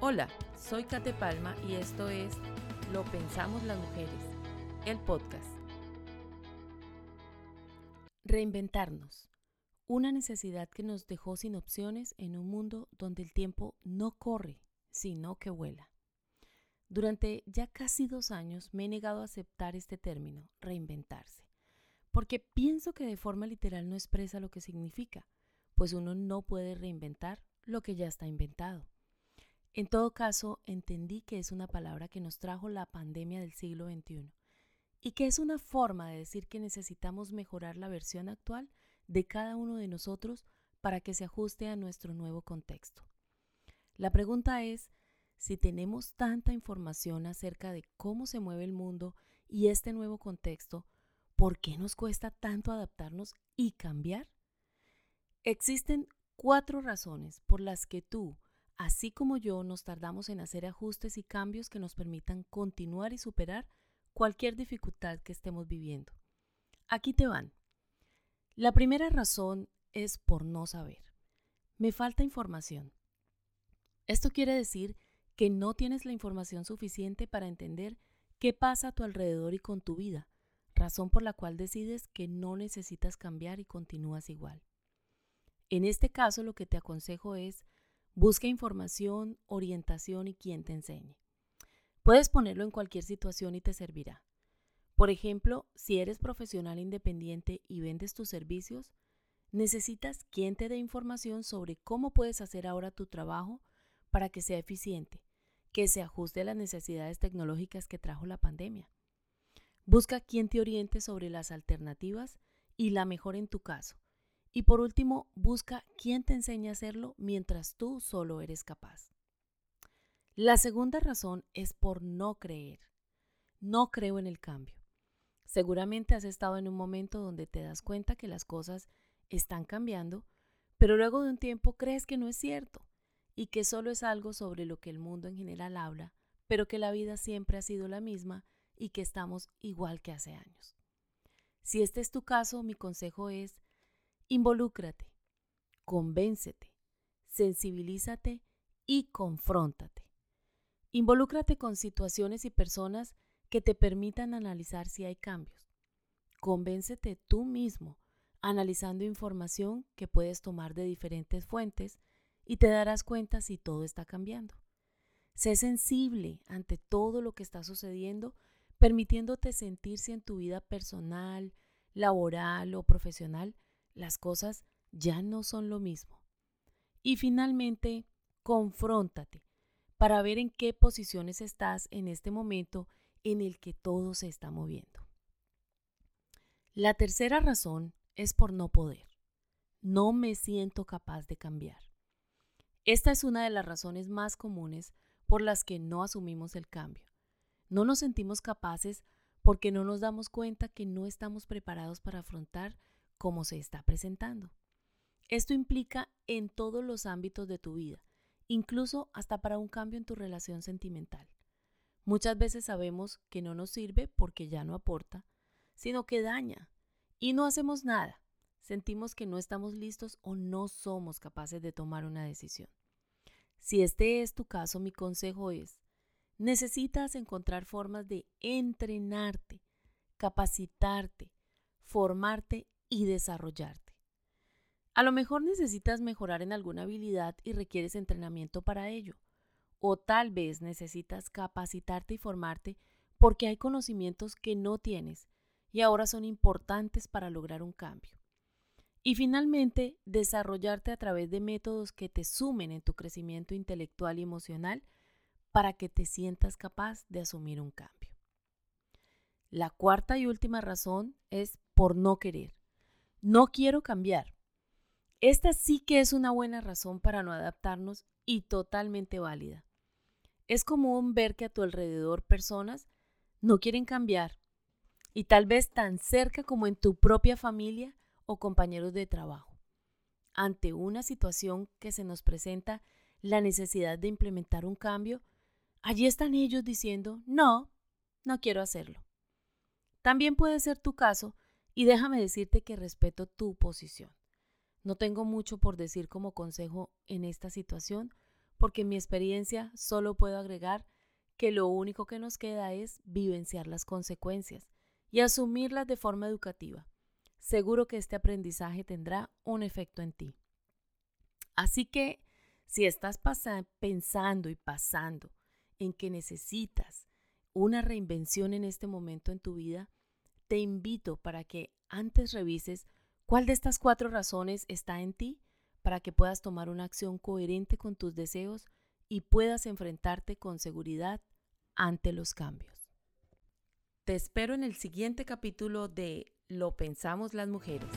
Hola, soy Kate Palma y esto es Lo Pensamos las Mujeres, el podcast. Reinventarnos. Una necesidad que nos dejó sin opciones en un mundo donde el tiempo no corre, sino que vuela. Durante ya casi dos años me he negado a aceptar este término, reinventarse, porque pienso que de forma literal no expresa lo que significa, pues uno no puede reinventar lo que ya está inventado. En todo caso, entendí que es una palabra que nos trajo la pandemia del siglo XXI y que es una forma de decir que necesitamos mejorar la versión actual de cada uno de nosotros para que se ajuste a nuestro nuevo contexto. La pregunta es, si tenemos tanta información acerca de cómo se mueve el mundo y este nuevo contexto, ¿por qué nos cuesta tanto adaptarnos y cambiar? Existen cuatro razones por las que tú, así como yo, nos tardamos en hacer ajustes y cambios que nos permitan continuar y superar cualquier dificultad que estemos viviendo. Aquí te van. La primera razón es por no saber. Me falta información. Esto quiere decir que no tienes la información suficiente para entender qué pasa a tu alrededor y con tu vida, razón por la cual decides que no necesitas cambiar y continúas igual. En este caso lo que te aconsejo es Busca información, orientación y quien te enseñe. Puedes ponerlo en cualquier situación y te servirá. Por ejemplo, si eres profesional independiente y vendes tus servicios, necesitas quien te dé información sobre cómo puedes hacer ahora tu trabajo para que sea eficiente, que se ajuste a las necesidades tecnológicas que trajo la pandemia. Busca quien te oriente sobre las alternativas y la mejor en tu caso, y por último, busca quién te enseña a hacerlo mientras tú solo eres capaz. La segunda razón es por no creer. No creo en el cambio. Seguramente has estado en un momento donde te das cuenta que las cosas están cambiando, pero luego de un tiempo crees que no es cierto y que solo es algo sobre lo que el mundo en general habla, pero que la vida siempre ha sido la misma y que estamos igual que hace años. Si este es tu caso, mi consejo es Involúcrate, convéncete, sensibilízate y confróntate. Involúcrate con situaciones y personas que te permitan analizar si hay cambios. Convéncete tú mismo analizando información que puedes tomar de diferentes fuentes y te darás cuenta si todo está cambiando. Sé sensible ante todo lo que está sucediendo, permitiéndote sentirse en tu vida personal, laboral o profesional las cosas ya no son lo mismo. Y finalmente, confróntate para ver en qué posiciones estás en este momento en el que todo se está moviendo. La tercera razón es por no poder. No me siento capaz de cambiar. Esta es una de las razones más comunes por las que no asumimos el cambio. No nos sentimos capaces porque no nos damos cuenta que no estamos preparados para afrontar como se está presentando. Esto implica en todos los ámbitos de tu vida, incluso hasta para un cambio en tu relación sentimental. Muchas veces sabemos que no nos sirve porque ya no aporta, sino que daña y no hacemos nada. Sentimos que no estamos listos o no somos capaces de tomar una decisión. Si este es tu caso, mi consejo es, necesitas encontrar formas de entrenarte, capacitarte, formarte y desarrollarte. A lo mejor necesitas mejorar en alguna habilidad y requieres entrenamiento para ello. O tal vez necesitas capacitarte y formarte porque hay conocimientos que no tienes y ahora son importantes para lograr un cambio. Y finalmente, desarrollarte a través de métodos que te sumen en tu crecimiento intelectual y emocional para que te sientas capaz de asumir un cambio. La cuarta y última razón es por no querer. No quiero cambiar. Esta sí que es una buena razón para no adaptarnos y totalmente válida. Es común ver que a tu alrededor personas no quieren cambiar y tal vez tan cerca como en tu propia familia o compañeros de trabajo. Ante una situación que se nos presenta la necesidad de implementar un cambio, allí están ellos diciendo, no, no quiero hacerlo. También puede ser tu caso y déjame decirte que respeto tu posición. No tengo mucho por decir como consejo en esta situación porque en mi experiencia solo puedo agregar que lo único que nos queda es vivenciar las consecuencias y asumirlas de forma educativa. Seguro que este aprendizaje tendrá un efecto en ti. Así que si estás pensando y pasando en que necesitas una reinvención en este momento en tu vida, te invito para que antes revises cuál de estas cuatro razones está en ti para que puedas tomar una acción coherente con tus deseos y puedas enfrentarte con seguridad ante los cambios. Te espero en el siguiente capítulo de Lo pensamos las mujeres.